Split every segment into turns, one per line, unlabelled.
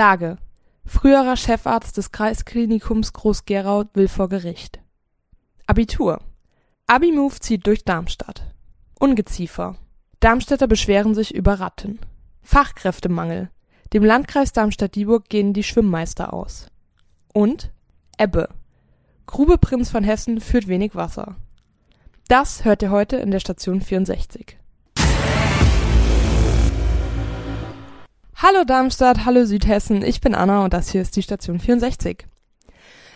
Klage. Früherer Chefarzt des Kreisklinikums Groß-Gerau will vor Gericht. Abitur. Abi-Move zieht durch Darmstadt. Ungeziefer. Darmstädter beschweren sich über Ratten. Fachkräftemangel. Dem Landkreis Darmstadt-Dieburg gehen die Schwimmmeister aus. Und Ebbe. Grube Prinz von Hessen führt wenig Wasser. Das hört ihr heute in der Station 64. Hallo Darmstadt, hallo Südhessen, ich bin Anna und das hier ist die Station 64.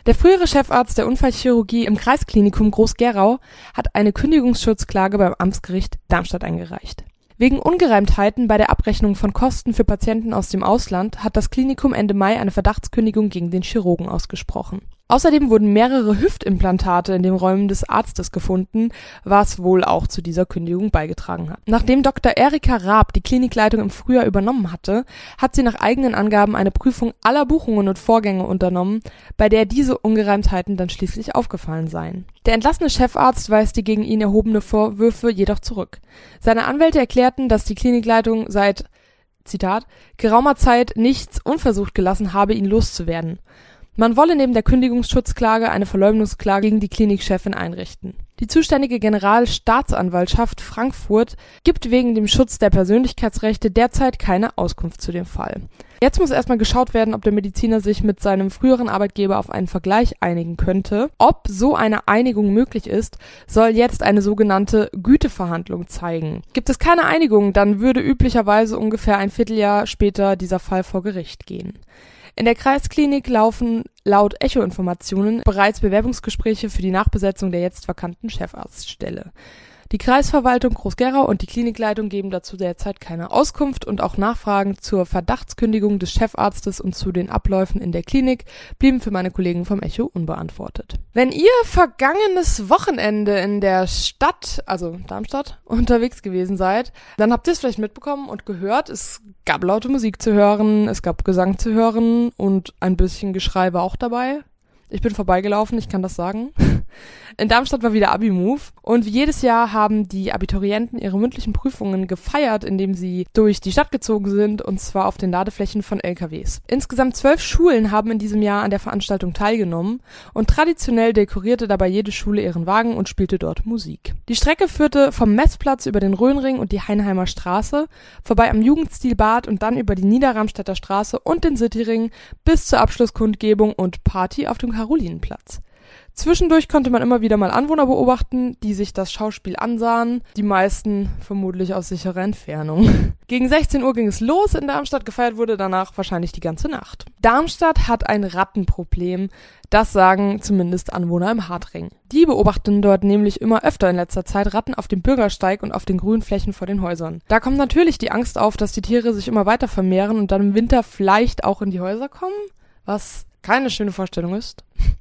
Der frühere Chefarzt der Unfallchirurgie im Kreisklinikum Groß-Gerau hat eine Kündigungsschutzklage beim Amtsgericht Darmstadt eingereicht. Wegen Ungereimtheiten bei der Abrechnung von Kosten für Patienten aus dem Ausland hat das Klinikum Ende Mai eine Verdachtskündigung gegen den Chirurgen ausgesprochen Außerdem wurden mehrere Hüftimplantate in den Räumen des Arztes gefunden, was wohl auch zu dieser Kündigung beigetragen hat. Nachdem Dr. Erika Raab die Klinikleitung im Frühjahr übernommen hatte, hat sie nach eigenen Angaben eine Prüfung aller Buchungen und Vorgänge unternommen, bei der diese Ungereimtheiten dann schließlich aufgefallen seien. Der entlassene Chefarzt weist die gegen ihn erhobene Vorwürfe jedoch zurück. Seine Anwälte erklärten, dass die Klinikleitung seit Zitat geraumer Zeit nichts unversucht gelassen habe, ihn loszuwerden. Man wolle neben der Kündigungsschutzklage eine Verleumdungsklage gegen die Klinikchefin einrichten. Die zuständige Generalstaatsanwaltschaft Frankfurt gibt wegen dem Schutz der Persönlichkeitsrechte derzeit keine Auskunft zu dem Fall. Jetzt muss erstmal geschaut werden, ob der Mediziner sich mit seinem früheren Arbeitgeber auf einen Vergleich einigen könnte. Ob so eine Einigung möglich ist, soll jetzt eine sogenannte Güteverhandlung zeigen. Gibt es keine Einigung, dann würde üblicherweise ungefähr ein Vierteljahr später dieser Fall vor Gericht gehen. In der Kreisklinik laufen laut Echo-Informationen bereits Bewerbungsgespräche für die Nachbesetzung der jetzt vakanten Chefarztstelle die Kreisverwaltung Groß-Gerau und die Klinikleitung geben dazu derzeit keine Auskunft und auch Nachfragen zur Verdachtskündigung des Chefarztes und zu den Abläufen in der Klinik blieben für meine Kollegen vom Echo unbeantwortet. Wenn ihr vergangenes Wochenende in der Stadt, also Darmstadt, unterwegs gewesen seid, dann habt ihr es vielleicht mitbekommen und gehört, es gab laute Musik zu hören, es gab Gesang zu hören und ein bisschen Geschrei war auch dabei. Ich bin vorbeigelaufen, ich kann das sagen. In Darmstadt war wieder Abi-Move und wie jedes Jahr haben die Abiturienten ihre mündlichen Prüfungen gefeiert, indem sie durch die Stadt gezogen sind und zwar auf den Ladeflächen von LKWs. Insgesamt zwölf Schulen haben in diesem Jahr an der Veranstaltung teilgenommen und traditionell dekorierte dabei jede Schule ihren Wagen und spielte dort Musik. Die Strecke führte vom Messplatz über den Rhönring und die Heinheimer Straße, vorbei am Jugendstilbad und dann über die Niederramstädter Straße und den Cityring bis zur Abschlusskundgebung und Party auf dem Karolinenplatz. Zwischendurch konnte man immer wieder mal Anwohner beobachten, die sich das Schauspiel ansahen, die meisten vermutlich aus sicherer Entfernung. Gegen 16 Uhr ging es los in Darmstadt, gefeiert wurde danach wahrscheinlich die ganze Nacht. Darmstadt hat ein Rattenproblem, das sagen zumindest Anwohner im Hartring. Die beobachten dort nämlich immer öfter in letzter Zeit Ratten auf dem Bürgersteig und auf den grünen Flächen vor den Häusern. Da kommt natürlich die Angst auf, dass die Tiere sich immer weiter vermehren und dann im Winter vielleicht auch in die Häuser kommen, was keine schöne Vorstellung ist.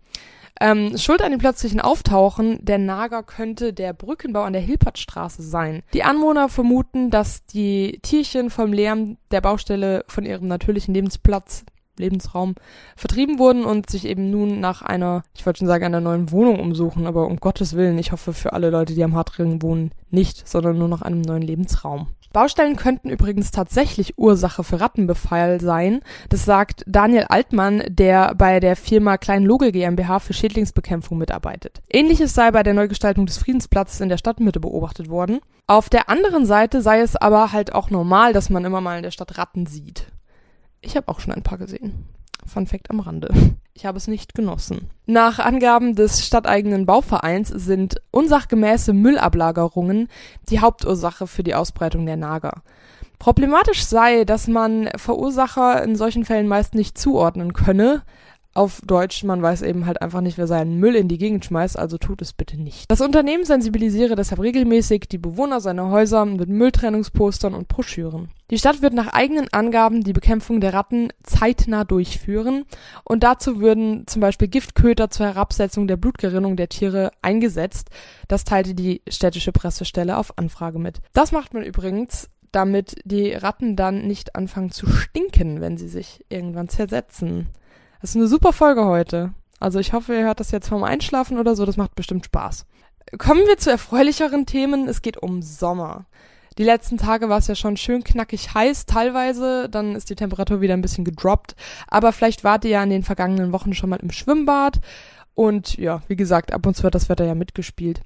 Ähm, Schuld an dem plötzlichen Auftauchen der Nager könnte der Brückenbau an der Hilpertstraße sein. Die Anwohner vermuten, dass die Tierchen vom Lärm der Baustelle von ihrem natürlichen Lebensplatz Lebensraum vertrieben wurden und sich eben nun nach einer, ich wollte schon sagen, einer neuen Wohnung umsuchen, aber um Gottes Willen, ich hoffe für alle Leute, die am Hartring wohnen, nicht, sondern nur nach einem neuen Lebensraum. Baustellen könnten übrigens tatsächlich Ursache für Rattenbefall sein. Das sagt Daniel Altmann, der bei der Firma Klein Logel GmbH für Schädlingsbekämpfung mitarbeitet. Ähnliches sei bei der Neugestaltung des Friedensplatzes in der Stadtmitte beobachtet worden. Auf der anderen Seite sei es aber halt auch normal, dass man immer mal in der Stadt Ratten sieht. Ich habe auch schon ein paar gesehen. Fun Fact am Rande. Ich habe es nicht genossen. Nach Angaben des stadteigenen Bauvereins sind unsachgemäße Müllablagerungen die Hauptursache für die Ausbreitung der Nager. Problematisch sei, dass man Verursacher in solchen Fällen meist nicht zuordnen könne, auf Deutsch, man weiß eben halt einfach nicht, wer seinen Müll in die Gegend schmeißt, also tut es bitte nicht. Das Unternehmen sensibilisiere deshalb regelmäßig die Bewohner seiner Häuser mit Mülltrennungspostern und Broschüren. Die Stadt wird nach eigenen Angaben die Bekämpfung der Ratten zeitnah durchführen und dazu würden zum Beispiel Giftköter zur Herabsetzung der Blutgerinnung der Tiere eingesetzt. Das teilte die städtische Pressestelle auf Anfrage mit. Das macht man übrigens damit die Ratten dann nicht anfangen zu stinken, wenn sie sich irgendwann zersetzen. Das ist eine super Folge heute. Also ich hoffe, ihr hört das jetzt vorm Einschlafen oder so. Das macht bestimmt Spaß. Kommen wir zu erfreulicheren Themen. Es geht um Sommer. Die letzten Tage war es ja schon schön knackig heiß, teilweise. Dann ist die Temperatur wieder ein bisschen gedroppt. Aber vielleicht wart ihr ja in den vergangenen Wochen schon mal im Schwimmbad. Und ja, wie gesagt, ab und zu wird das Wetter ja mitgespielt.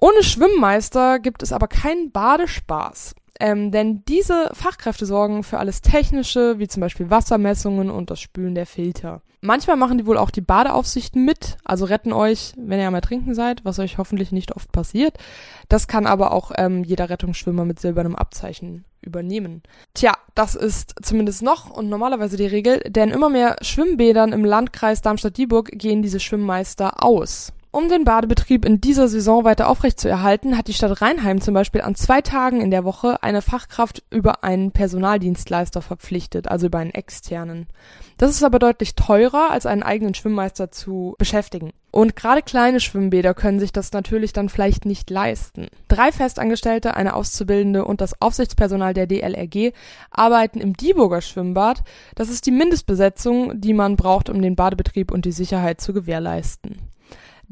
Ohne Schwimmmeister gibt es aber keinen Badespaß. Ähm, denn diese Fachkräfte sorgen für alles Technische, wie zum Beispiel Wassermessungen und das Spülen der Filter. Manchmal machen die wohl auch die Badeaufsichten mit, also retten euch, wenn ihr einmal trinken seid, was euch hoffentlich nicht oft passiert. Das kann aber auch ähm, jeder Rettungsschwimmer mit silbernem Abzeichen übernehmen. Tja, das ist zumindest noch und normalerweise die Regel, denn immer mehr Schwimmbädern im Landkreis Darmstadt-Dieburg gehen diese Schwimmmeister aus. Um den Badebetrieb in dieser Saison weiter aufrechtzuerhalten, hat die Stadt Rheinheim zum Beispiel an zwei Tagen in der Woche eine Fachkraft über einen Personaldienstleister verpflichtet, also über einen externen. Das ist aber deutlich teurer, als einen eigenen Schwimmmeister zu beschäftigen. Und gerade kleine Schwimmbäder können sich das natürlich dann vielleicht nicht leisten. Drei Festangestellte, eine Auszubildende und das Aufsichtspersonal der DLRG arbeiten im Dieburger Schwimmbad. Das ist die Mindestbesetzung, die man braucht, um den Badebetrieb und die Sicherheit zu gewährleisten.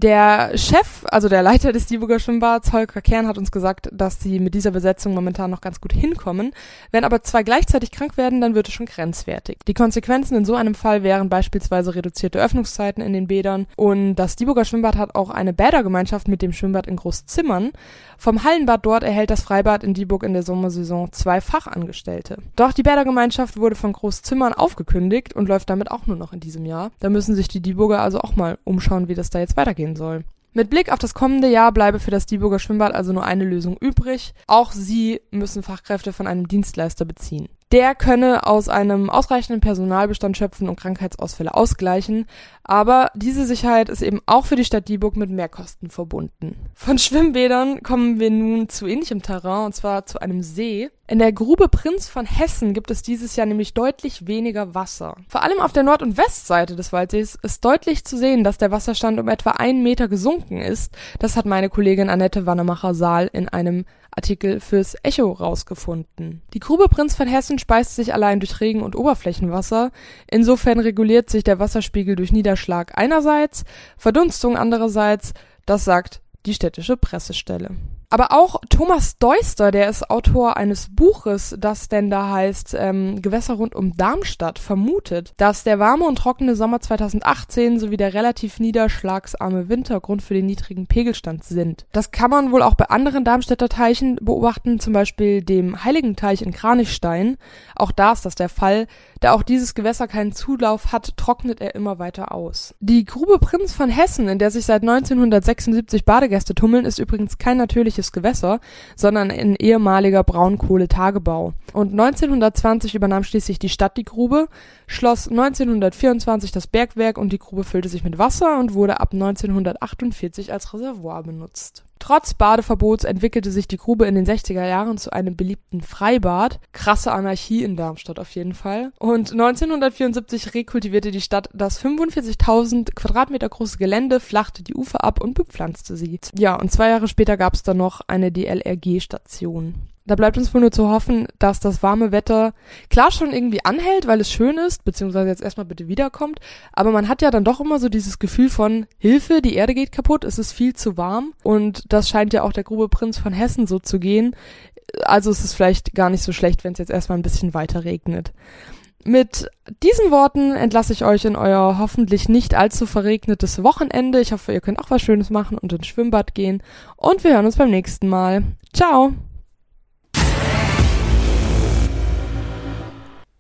Der Chef, also der Leiter des Dieburger Schwimmbads, Holger Kern, hat uns gesagt, dass sie mit dieser Besetzung momentan noch ganz gut hinkommen. Wenn aber zwei gleichzeitig krank werden, dann wird es schon grenzwertig. Die Konsequenzen in so einem Fall wären beispielsweise reduzierte Öffnungszeiten in den Bädern und das Dieburger Schwimmbad hat auch eine Bädergemeinschaft mit dem Schwimmbad in Großzimmern. Vom Hallenbad dort erhält das Freibad in Dieburg in der Sommersaison zwei Fachangestellte. Doch die Bädergemeinschaft wurde von Großzimmern aufgekündigt und läuft damit auch nur noch in diesem Jahr. Da müssen sich die Dieburger also auch mal umschauen, wie das da jetzt weitergeht gehen soll. Mit Blick auf das kommende Jahr bleibe für das Dieburger Schwimmbad also nur eine Lösung übrig. Auch sie müssen Fachkräfte von einem Dienstleister beziehen. Der könne aus einem ausreichenden Personalbestand schöpfen und Krankheitsausfälle ausgleichen, aber diese Sicherheit ist eben auch für die Stadt Dieburg mit Mehrkosten verbunden. Von Schwimmbädern kommen wir nun zu ähnlichem Terrain, und zwar zu einem See. In der Grube Prinz von Hessen gibt es dieses Jahr nämlich deutlich weniger Wasser. Vor allem auf der Nord- und Westseite des Waldsees ist deutlich zu sehen, dass der Wasserstand um etwa einen Meter gesunken ist. Das hat meine Kollegin Annette Wannemacher-Saal in einem Artikel fürs Echo rausgefunden. Die Grube Prinz von Hessen speist sich allein durch Regen- und Oberflächenwasser. Insofern reguliert sich der Wasserspiegel durch Niederschlag einerseits, Verdunstung andererseits. Das sagt die städtische Pressestelle. Aber auch Thomas Deuster, der ist Autor eines Buches, das denn da heißt ähm, Gewässer rund um Darmstadt, vermutet, dass der warme und trockene Sommer 2018 sowie der relativ niederschlagsarme Winter Grund für den niedrigen Pegelstand sind. Das kann man wohl auch bei anderen Darmstädter Teichen beobachten, zum Beispiel dem Heiligenteich in Kranichstein. Auch da ist das der Fall. Da auch dieses Gewässer keinen Zulauf hat, trocknet er immer weiter aus. Die Grube Prinz von Hessen, in der sich seit 1976 Badegäste tummeln, ist übrigens kein natürliches natürliches Gewässer, sondern ein ehemaliger Braunkohletagebau. Und 1920 übernahm schließlich die Stadt die Grube, schloss 1924 das Bergwerk und die Grube füllte sich mit Wasser und wurde ab 1948 als Reservoir benutzt. Trotz Badeverbots entwickelte sich die Grube in den 60er Jahren zu einem beliebten Freibad. Krasse Anarchie in Darmstadt auf jeden Fall. Und 1974 rekultivierte die Stadt das 45.000 Quadratmeter große Gelände, flachte die Ufer ab und bepflanzte sie. Ja, und zwei Jahre später gab es dann noch eine DLRG-Station. Da bleibt uns wohl nur zu hoffen, dass das warme Wetter klar schon irgendwie anhält, weil es schön ist, beziehungsweise jetzt erstmal bitte wiederkommt. Aber man hat ja dann doch immer so dieses Gefühl von Hilfe, die Erde geht kaputt, es ist viel zu warm. Und das scheint ja auch der Grube Prinz von Hessen so zu gehen. Also ist es vielleicht gar nicht so schlecht, wenn es jetzt erstmal ein bisschen weiter regnet. Mit diesen Worten entlasse ich euch in euer hoffentlich nicht allzu verregnetes Wochenende. Ich hoffe, ihr könnt auch was Schönes machen und ins Schwimmbad gehen. Und wir hören uns beim nächsten Mal. Ciao!